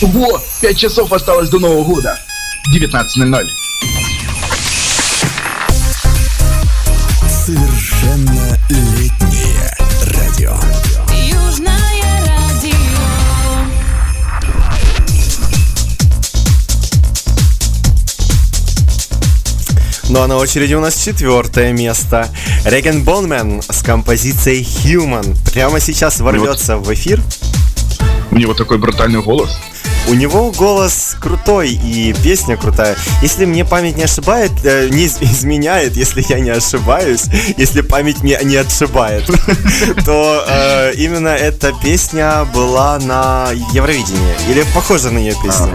Во, 5 часов осталось до Нового года. 19.00. Совершенно летнее радио. Южное радио. Ну а на очереди у нас четвертое место. Реген Бонмен с композицией Human. Прямо сейчас ворвется в эфир. У него такой брутальный голос. У него голос крутой и песня крутая. Если мне память не ошибает, э, не из- изменяет, если я не ошибаюсь, если память меня не отшибает, то э, именно эта песня была на Евровидении. Или похожа на нее песня.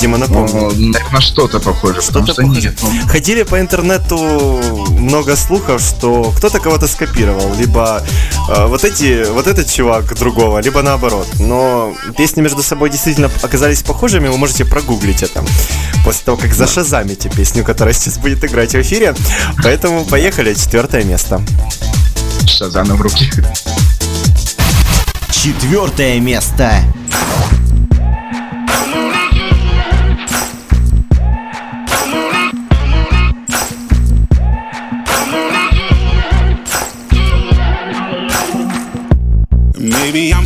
Дима, напомни. Ну, на- что-то похоже, Что-то что похоже. нет. ну, Ходили по интернету много слухов, что кто-то кого-то скопировал, либо э, вот эти, вот этот чувак другого, либо наоборот. Но песни между собой действительно оказались похожими, вы можете прогуглить это после того, как зашазамите песню, которая сейчас будет играть в эфире. Поэтому поехали, четвертое место. Шазана в руки. Четвертое место. Maybe I'm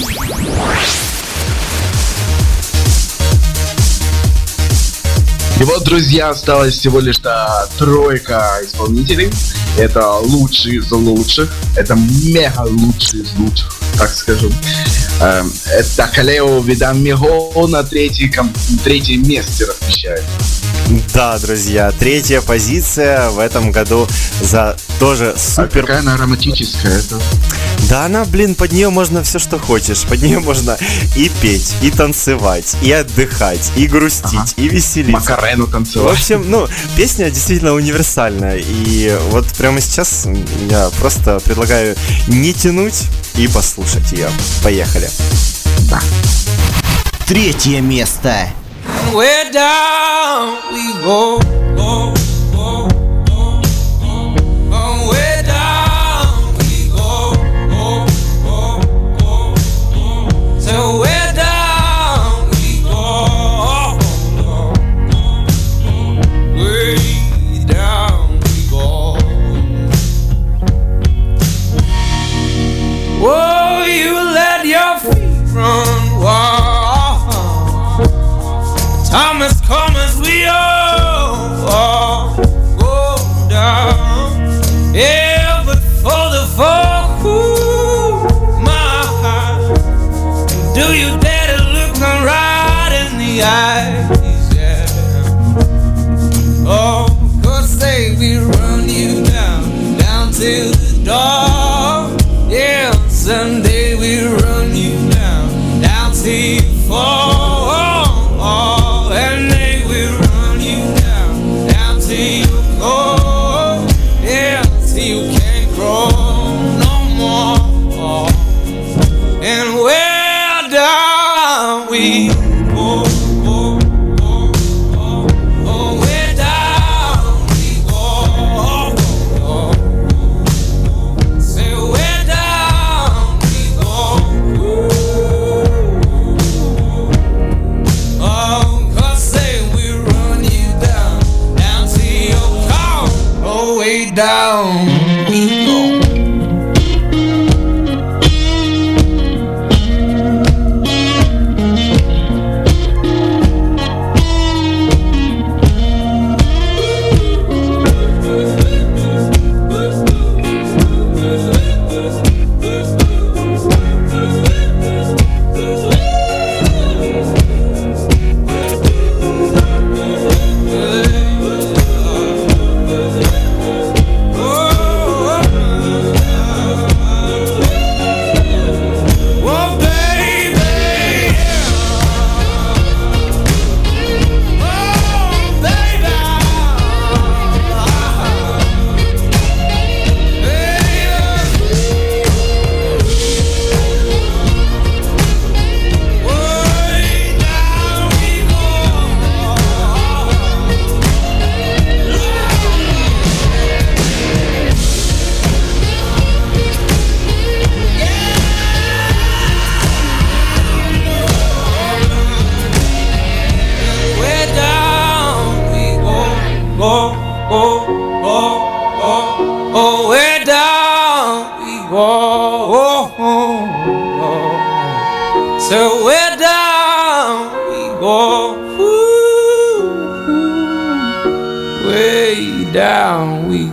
И вот, друзья, осталось всего лишь а, тройка исполнителей. Это лучшие из лучших. Это мега лучшие из лучших, так скажу. Эм, Это Калео Видан Мего на третьей, ком- третьем месте размещает. Да, друзья, третья позиция в этом году за тоже А супер какая она романтическая. Это... Да она, блин, под нее можно все, что хочешь. Под нее можно и петь, и танцевать, и отдыхать, и грустить, Ага. и веселиться. Макарену В танцевать. общем, ну, песня действительно универсальная. И вот прямо сейчас я просто предлагаю не тянуть и послушать ее. Поехали. Третье место. Where down we go, go, go,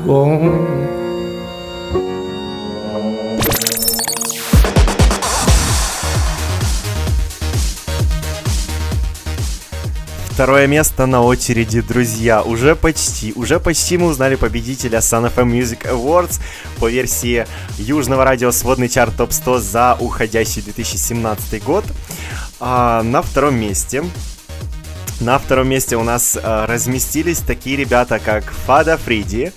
go. Второе место на очереди, друзья. Уже почти, уже почти мы узнали победителя Sun FM Music Awards по версии Южного радио сводный чарт топ 100 за уходящий 2017 год. А, на втором месте на втором месте у нас э, разместились такие ребята, как Фада Фриди,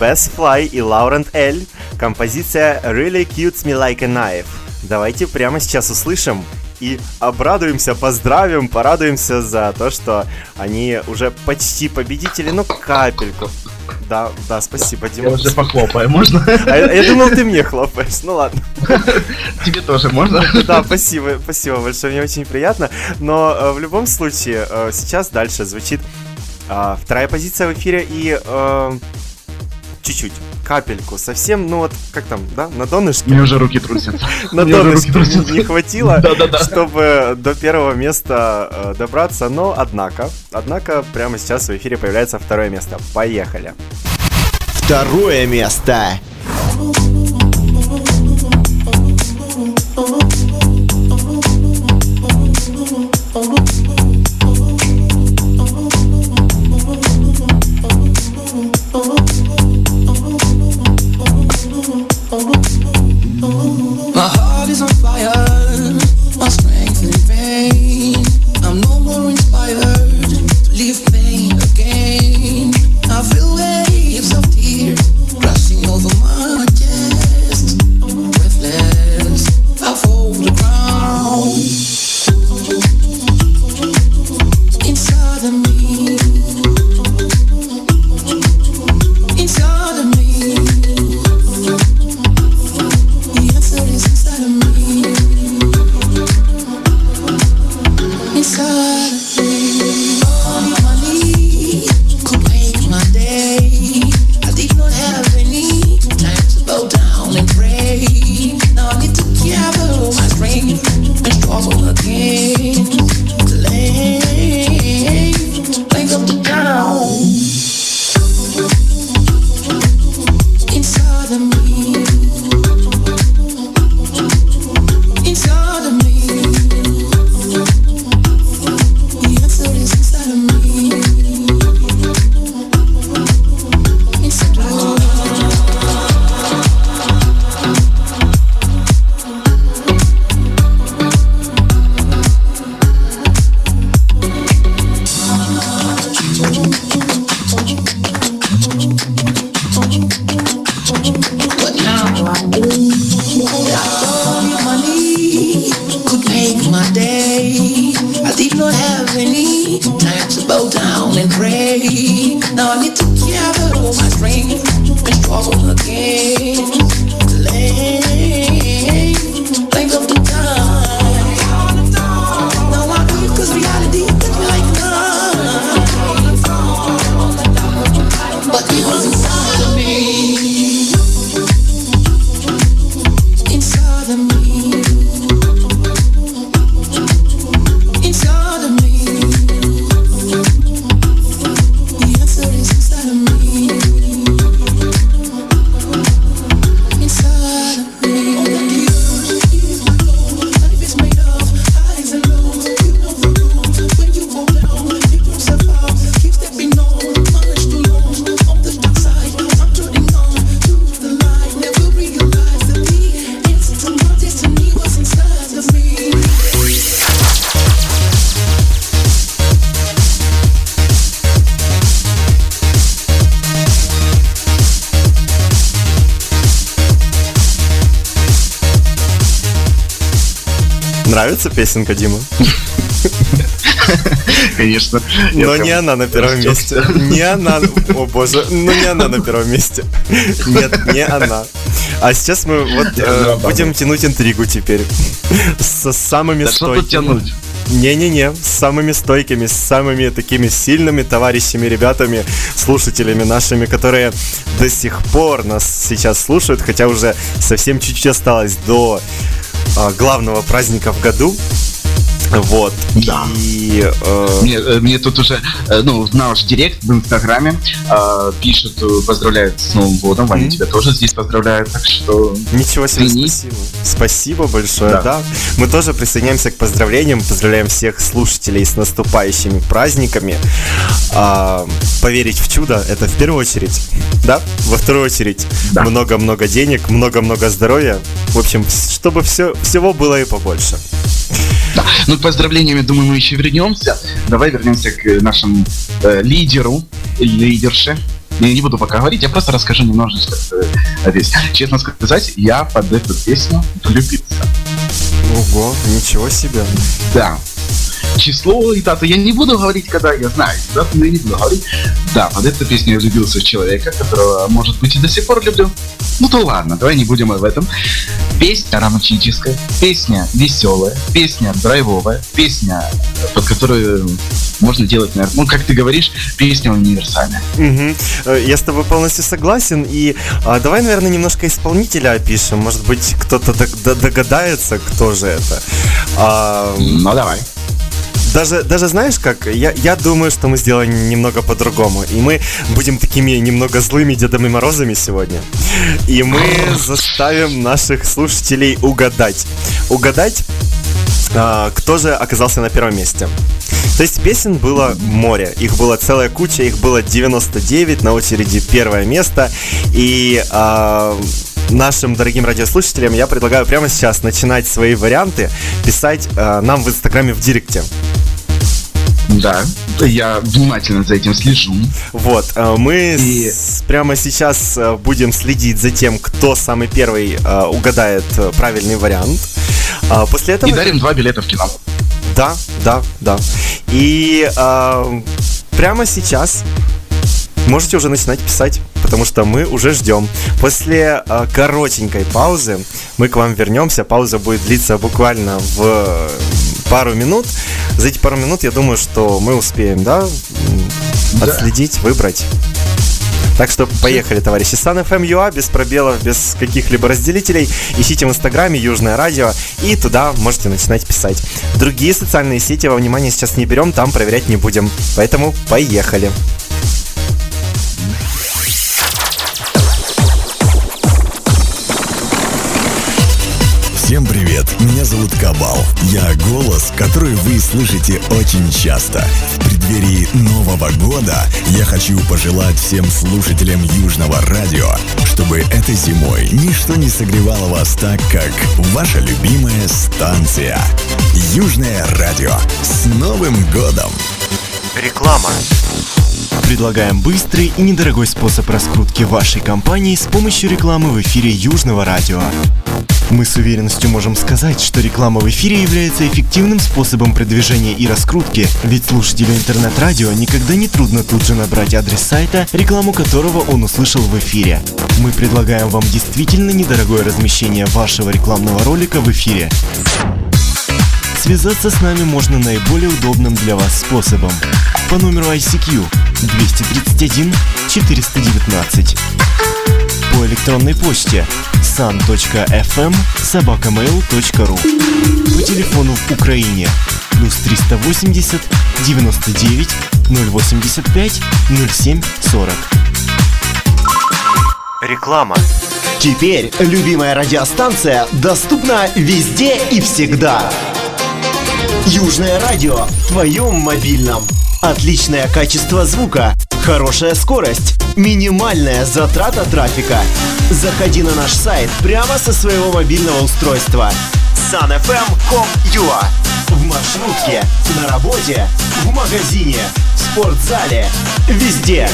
Бесс Флай и Лаурент Эль. Композиция Really Cutes Me Like a Knife. Давайте прямо сейчас услышим и обрадуемся, поздравим, порадуемся за то, что они уже почти победители, ну капельку. Да, да, спасибо, Я Дима. уже похлопаю, можно? А я, я думал, ты мне хлопаешь. Ну ладно. Тебе тоже можно? Да, спасибо, спасибо большое, мне очень приятно. Но э, в любом случае, э, сейчас дальше звучит э, вторая позиция в эфире и э, чуть-чуть, капельку, совсем, ну вот, как там, да, на донышке, Мне уже руки трусятся. на донышке не хватило, чтобы до первого места э, добраться, но однако, однако прямо сейчас в эфире появляется второе место. Поехали. Второе место. Песенка, Дима? Конечно. Но не она на первом месте. Не она. О боже, ну не она на первом месте. Нет, не она. А сейчас мы вот э, будем тянуть интригу теперь. Со самыми Да что тут стойкими. тянуть? Не-не-не, с самыми стойкими, с самыми такими сильными товарищами, ребятами, слушателями нашими, которые до сих пор нас сейчас слушают, хотя уже совсем чуть-чуть осталось до главного праздника в году. Вот. Да. И э, Мне, э, мне тут уже, э, ну, наш директ в Инстаграме э, пишут, э, поздравляют с Новым годом. Ваня, Мгм. тебя тоже здесь поздравляют, так что... Ничего себе, Цени. спасибо. Спасибо большое, да. Да. Мы тоже присоединяемся к поздравлениям, поздравляем всех слушателей с наступающими праздниками. А, поверить в чудо – это в первую очередь, да? Во вторую очередь Да. много-много денег, много-много здоровья. В общем, чтобы все, всего было и побольше. Да. Ну, к поздравлениями, думаю, мы еще вернемся. Давай вернемся к нашему э, лидеру, лидерше. Я не буду пока говорить, я просто расскажу немножечко э, о песне. Честно сказать, я под эту песню влюбился. Ого, ничего себе. Да. Число и дату я не буду говорить, когда я знаю. Дату я не буду говорить. Да, под эту песню я влюбился в человека, которого, может быть, и до сих пор люблю. Ну то ладно, давай не будем об этом. Песня романтическая, песня веселая, песня драйвовая, песня, под которую можно делать, наверное, ну, как ты говоришь, песня универсальная. Э, Я с тобой полностью согласен. И а, давай, наверное, немножко исполнителя опишем. Может быть, кто-то догадается, кто же это. А, Ну, давай. Даже, даже знаешь как, я, я думаю, что мы сделаем немного по-другому. И мы будем такими немного злыми Дедами Морозами сегодня. И мы заставим наших слушателей угадать. Угадать, а, кто же оказался на первом месте. То есть песен было море, их было целая куча, их было 99, на очереди первое место. И а, нашим дорогим радиослушателям я предлагаю прямо сейчас начинать свои варианты писать а, нам в инстаграме в директе. Да, я внимательно за этим слежу. Вот, э, мы И- с- прямо сейчас э, будем следить за тем, кто самый первый э, угадает правильный вариант. А После этого... И дарим два билета в кино. Да, да, да. И э, прямо сейчас можете уже начинать писать, потому что мы уже ждем. После э, коротенькой паузы мы к вам вернемся. Пауза будет длиться буквально в пару минут. За эти пару минут я думаю, что мы успеем, да, м, отследить, выбрать. Так что поехали, товарищи. Sun FM UA, без пробелов, без каких-либо разделителей. Ищите в Инстаграме Южное Радио и туда можете начинать писать. Другие социальные сети во внимание сейчас не берем, там проверять не будем. Поэтому поехали. Всем привет, меня зовут Кабал. Я голос, который вы слышите очень часто. В преддверии Нового года я хочу пожелать всем слушателям Южного радио, чтобы этой зимой ничто не согревало вас так, как ваша любимая станция. Южное радио. С Новым годом! Реклама. Предлагаем быстрый и недорогой способ раскрутки вашей компании с помощью рекламы в эфире Южного радио. Мы с уверенностью можем сказать, что реклама в эфире является эффективным способом продвижения и раскрутки, ведь слушателю интернет-радио никогда не трудно тут же набрать адрес сайта, рекламу которого он услышал в эфире. Мы предлагаем вам действительно недорогое размещение вашего рекламного ролика в эфире. Связаться с нами можно наиболее удобным для вас способом. По номеру ICQ 231 419. По электронной почте san.fm собакамейл.ру По телефону в Украине плюс 380 99 085 07 40. Реклама. Теперь любимая радиостанция доступна везде и всегда. Южное радио в твоем мобильном. Отличное качество звука, хорошая скорость, минимальная затрата трафика. Заходи на наш сайт прямо со своего мобильного устройства. sunfm.com.ua В маршрутке, на работе, в магазине, в спортзале, везде.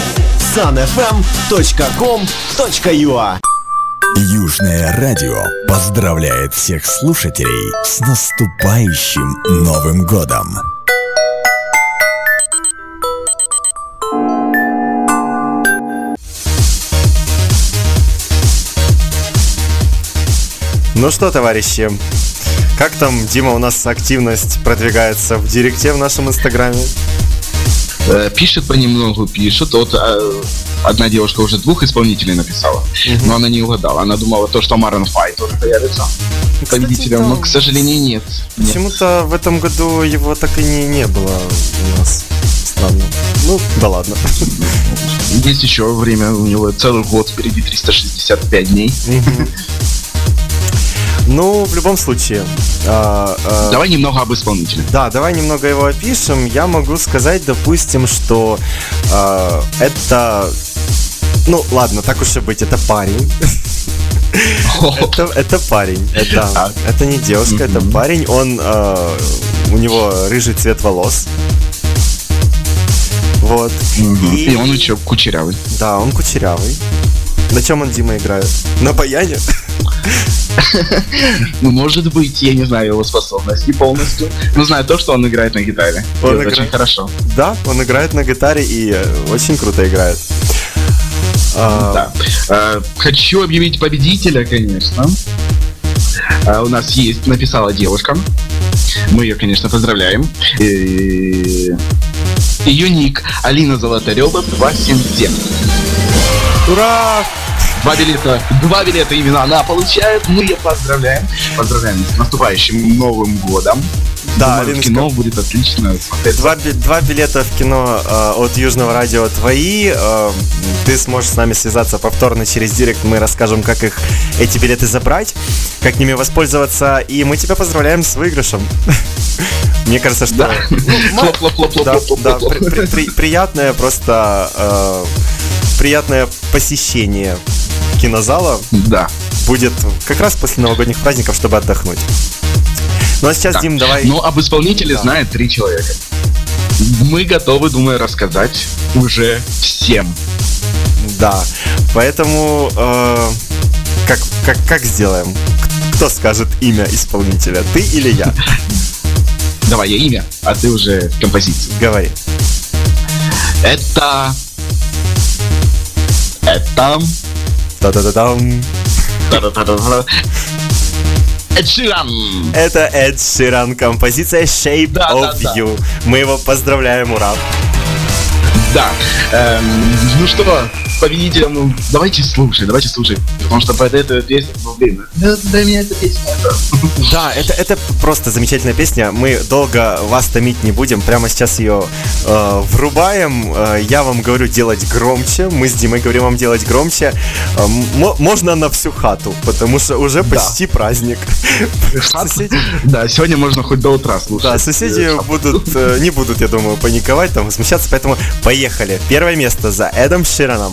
sunfm.com.ua Южное радио поздравляет всех слушателей с наступающим Новым годом. Ну что, товарищи, как там, Дима, у нас активность продвигается в директе в нашем инстаграме? Э, Пишет понемногу, пишет. Вот э, одна девушка уже двух исполнителей написала, но она не угадала. Она думала то, что Марен Фай тоже появится победителем, но, к сожалению, нет. Почему-то в этом году его так и не, не было у нас. Странно. Ну, да ладно. Есть еще время, у него целый год впереди 365 дней. Ну, в любом случае. а, а, Давай немного об исполнителе. Да, давай немного его опишем. Я могу сказать, допустим, что а, это... Ну, ладно, так уж и быть, это парень. Это, это парень. Это, это не девушка, это парень. Он а, у него рыжий цвет волос. Вот. И он еще кучерявый. Да, он кучерявый. На чем он Дима играет? На баяне? Ну, может быть, я не знаю его способностей полностью. Но знаю то, что он играет на гитаре. Он играет. очень хорошо. Да, он играет на гитаре и э, очень круто играет. А, Да. Э, Хочу объявить победителя, конечно. Э, У нас есть, написала девушка. Мы ее, конечно, поздравляем. И- Ее ник Алина Золотарева 277. Ура! Два билета, два билета именно она получает. Мы ее поздравляем. Поздравляем с наступающим Новым годом. Да, Думаю, в кино будет отлично смотреться. Два, два билета в кино э, от Южного радио твои. Э, ты сможешь с нами связаться повторно через директ. Мы расскажем, как их эти билеты забрать, как ними воспользоваться. И мы тебя поздравляем с выигрышем. Мне кажется, что Да. ну, приятное просто э, приятное посещение кинозала Да. будет как раз после новогодних праздников, чтобы отдохнуть. Ну а сейчас, Так, Дим, давай. Но об исполнителе Да. знает три человека. Мы готовы, думаю, рассказать уже всем. Да. Поэтому э, как, как, как сделаем? Кто скажет имя исполнителя? Ты или я? Давай, я имя, а ты уже композицию. Говори. Это... Это... Та-да-та-да-та. Эд Ширан. Это Эд Ширан, композиция Shape Да, of да, да. You. Мы его поздравляем, ура. Да. Эм, ну что, победителям, ну, давайте слушать, давайте слушать. Потому что под эту песню, ну, блин, да, для меня эта песня это... Да, это, это просто замечательная песня. Мы долго вас томить не будем. Прямо сейчас ее э, врубаем. Э, я вам говорю делать громче. Мы с Димой говорим вам делать громче. Э, м- можно на всю хату, потому что уже почти праздник. Соседи, Да, сегодня можно хоть до утра слушать. да, соседи Э, будут, э, не будут, я думаю, паниковать, там, возмущаться, поэтому поехали. Первое место за Эдом Шираном.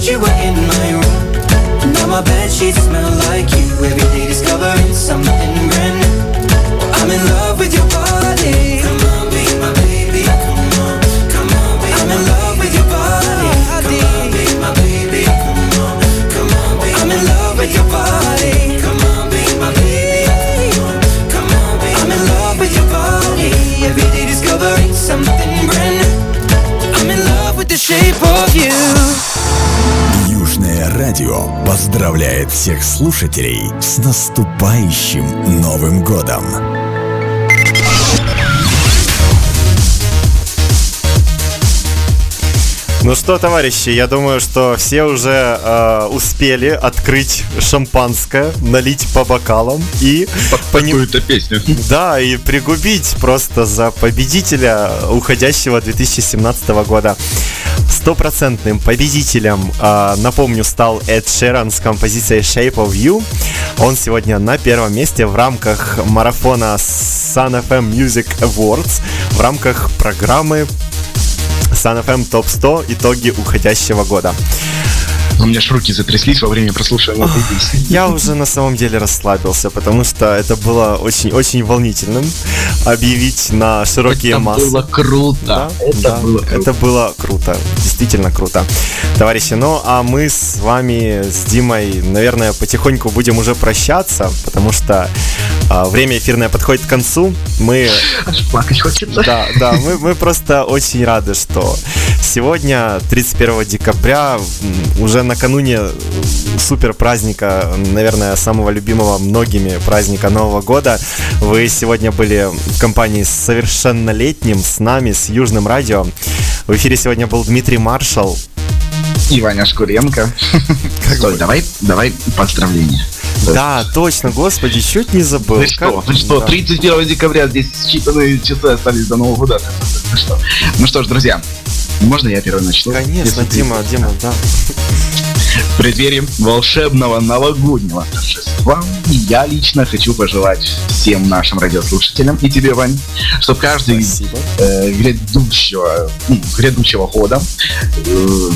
Night you were in my room. Now my bed sheets smell like you. Every day discovering something brand new. I'm in love радио поздравляет всех слушателей с наступающим Новым годом. Ну что, товарищи, я думаю, что все уже э, успели открыть шампанское, налить по бокалам и пони- Какую-то песню. Да, и пригубить просто за победителя уходящего 2017 года. Стопроцентным победителем, а, напомню, стал Эд Шеран с композицией Shape of You. Он сегодня на первом месте в рамках марафона Sun FM Music Awards, в рамках программы Sun FM Top 100 итоги уходящего года. У меня ж руки затряслись во время прослушивания этой песни. Я уже на самом деле расслабился, потому что это было очень-очень волнительным объявить на широкие Это массы. было круто. Да, Это да, было круто. это было круто, действительно круто. Товарищи, ну а мы с вами, с Димой, наверное, потихоньку будем уже прощаться, потому что время эфирное подходит к концу. Мы Аж плакать хочется. да, да, мы, мы просто очень рады, что сегодня, 31 декабря, уже накануне супер праздника, наверное, самого любимого многими праздника Нового года, вы сегодня были в компании с совершеннолетним, с нами, с Южным радио. В эфире сегодня был Дмитрий Маршал. И Ваня Шкуренко. Стой, давай, давай поздравления. Да, точно, господи, чуть не забыл. Ну что, Как- ну что, да. 31 декабря, здесь считанные часы остались до Нового года. Ну что, ну что ж, друзья, можно я первый начну? Конечно, Если ты- Дима, Дима, да. В преддверии волшебного новогоднего торжества я лично хочу пожелать всем нашим радиослушателям и тебе, Вань, чтобы каждый Спасибо. э, грядущего, ну, грядущего года э,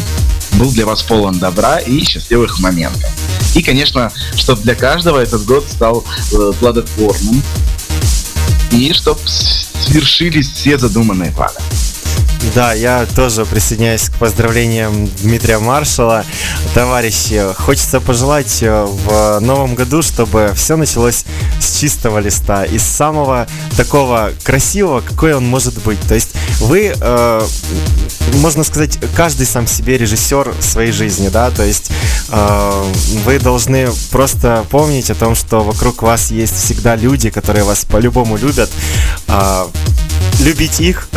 был для вас полон добра и счастливых моментов. И, конечно, чтобы для каждого этот год стал э, плодотворным. И чтобы свершились все задуманные планы. Да, я тоже присоединяюсь к поздравлениям Дмитрия Маршала. Товарищи, хочется пожелать э, в новом году, чтобы все началось с чистого листа, из самого такого красивого, какой он может быть. То есть вы, э, можно сказать, каждый сам себе режиссер своей жизни, да, то есть э, вы должны просто помнить о том, что вокруг вас есть всегда люди, которые вас по-любому любят, А, любить их,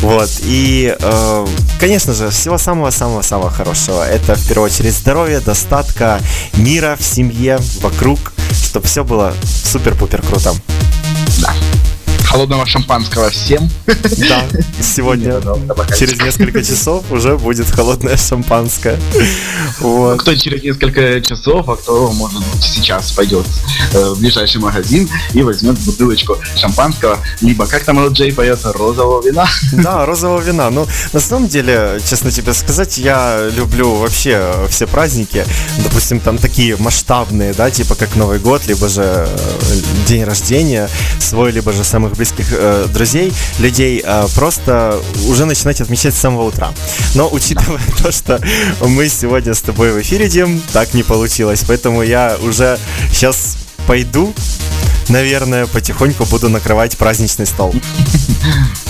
Вот. И, э, конечно же, всего самого-самого-самого хорошего. Это, в первую очередь, здоровье, достатка, мира в семье, вокруг, чтобы все было супер-пупер круто. Холодного шампанского всем. Да, сегодня, через несколько часов, уже будет холодное шампанское. Вот. Кто через несколько часов, а кто, может быть, сейчас пойдет э, в ближайший магазин и возьмет бутылочку шампанского, либо, как там Джей поет, розового вина. Да, розового вина. Ну, на самом деле, честно тебе сказать, я люблю вообще все праздники. Допустим, там такие масштабные, да, типа как Новый год, либо же э, день рождения свой, либо же самых близких э, друзей, людей, э, просто уже начинать отмечать с самого утра. Но учитывая то, что мы сегодня с тобой в эфире, Дим, так не получилось. Поэтому я уже сейчас пойду, наверное, потихоньку буду накрывать праздничный стол.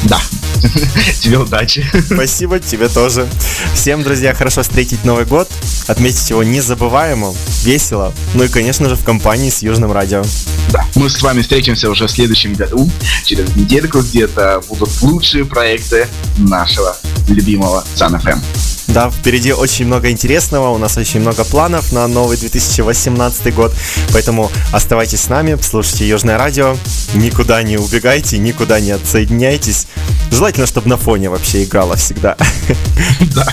Да. Тебе удачи. Спасибо, тебе тоже. Всем, друзья, хорошо встретить Новый год, отметить его незабываемо, весело, ну и, конечно же, в компании с Южным Радио. Да. Мы с вами встретимся уже в следующем году. Через недельку где-то будут лучшие проекты нашего любимого FM. Да, впереди очень много интересного, у нас очень много планов на новый 2018 год, поэтому оставайтесь с нами, слушайте Южное радио, никуда не убегайте, никуда не отсоединяйтесь. Желательно, чтобы на фоне вообще играло всегда. Да.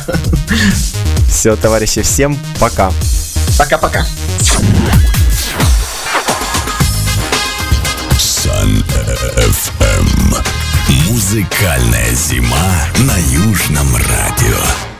Все, товарищи, всем пока. Пока-пока. Sun FM. Музыкальная зима на Южном радио.